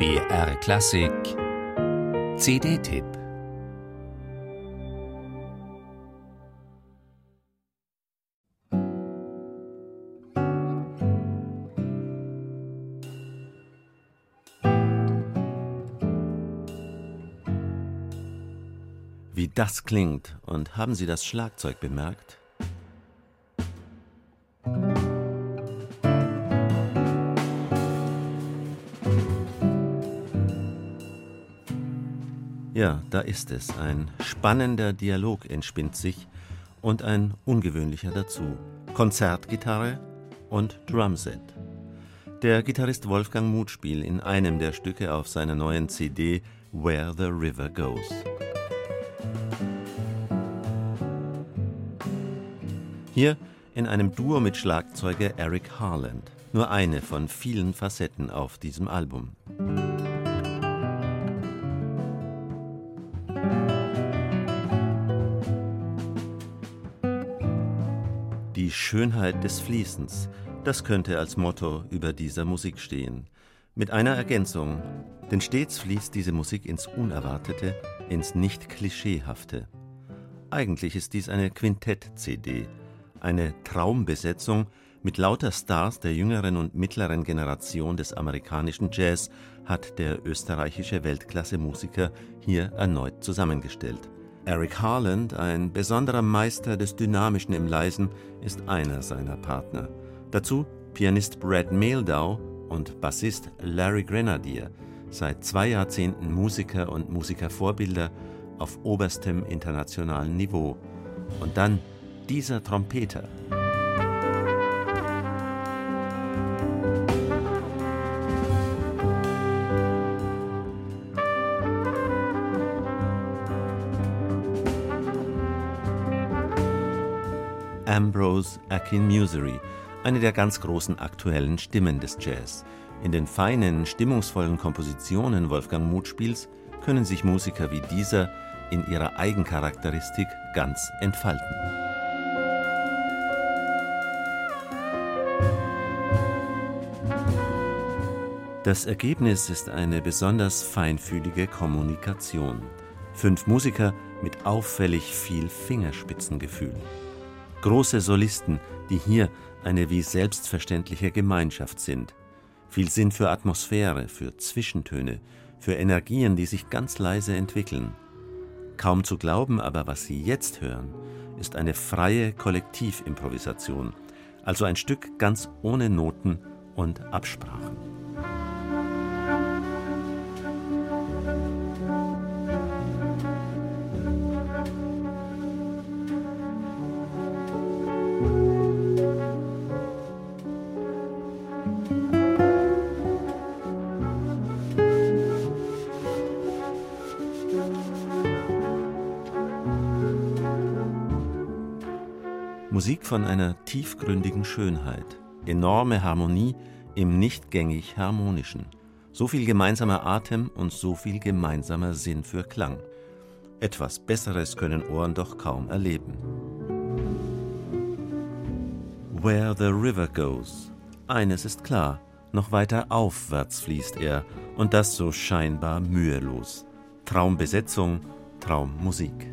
BR Klassik CD-Tipp Wie das klingt und haben Sie das Schlagzeug bemerkt? Ja, da ist es. Ein spannender Dialog entspinnt sich und ein ungewöhnlicher dazu. Konzertgitarre und Drumset. Der Gitarrist Wolfgang Muth spielt in einem der Stücke auf seiner neuen CD Where the River Goes. Hier in einem Duo mit Schlagzeuger Eric Harland. Nur eine von vielen Facetten auf diesem Album. Die Schönheit des Fließens, das könnte als Motto über dieser Musik stehen. Mit einer Ergänzung, denn stets fließt diese Musik ins Unerwartete, ins Nicht-Klischeehafte. Eigentlich ist dies eine Quintett-CD, eine Traumbesetzung mit lauter Stars der jüngeren und mittleren Generation des amerikanischen Jazz hat der österreichische Weltklasse-Musiker hier erneut zusammengestellt. Eric Harland, ein besonderer Meister des Dynamischen im Leisen, ist einer seiner Partner. Dazu Pianist Brad Mehldau und Bassist Larry Grenadier, seit zwei Jahrzehnten Musiker und Musikervorbilder auf oberstem internationalen Niveau. Und dann dieser Trompeter. Ambrose Akinmuseri, eine der ganz großen aktuellen Stimmen des Jazz. In den feinen, stimmungsvollen Kompositionen Wolfgang Mutspiels können sich Musiker wie dieser in ihrer Eigencharakteristik ganz entfalten. Das Ergebnis ist eine besonders feinfühlige Kommunikation. Fünf Musiker mit auffällig viel Fingerspitzengefühl. Große Solisten, die hier eine wie selbstverständliche Gemeinschaft sind. Viel Sinn für Atmosphäre, für Zwischentöne, für Energien, die sich ganz leise entwickeln. Kaum zu glauben aber, was Sie jetzt hören, ist eine freie Kollektivimprovisation, also ein Stück ganz ohne Noten und Absprachen. Musik von einer tiefgründigen Schönheit, enorme Harmonie im nicht gängig harmonischen, so viel gemeinsamer Atem und so viel gemeinsamer Sinn für Klang. Etwas Besseres können Ohren doch kaum erleben. Where the river goes. Eines ist klar, noch weiter aufwärts fließt er, und das so scheinbar mühelos. Traumbesetzung, Traummusik.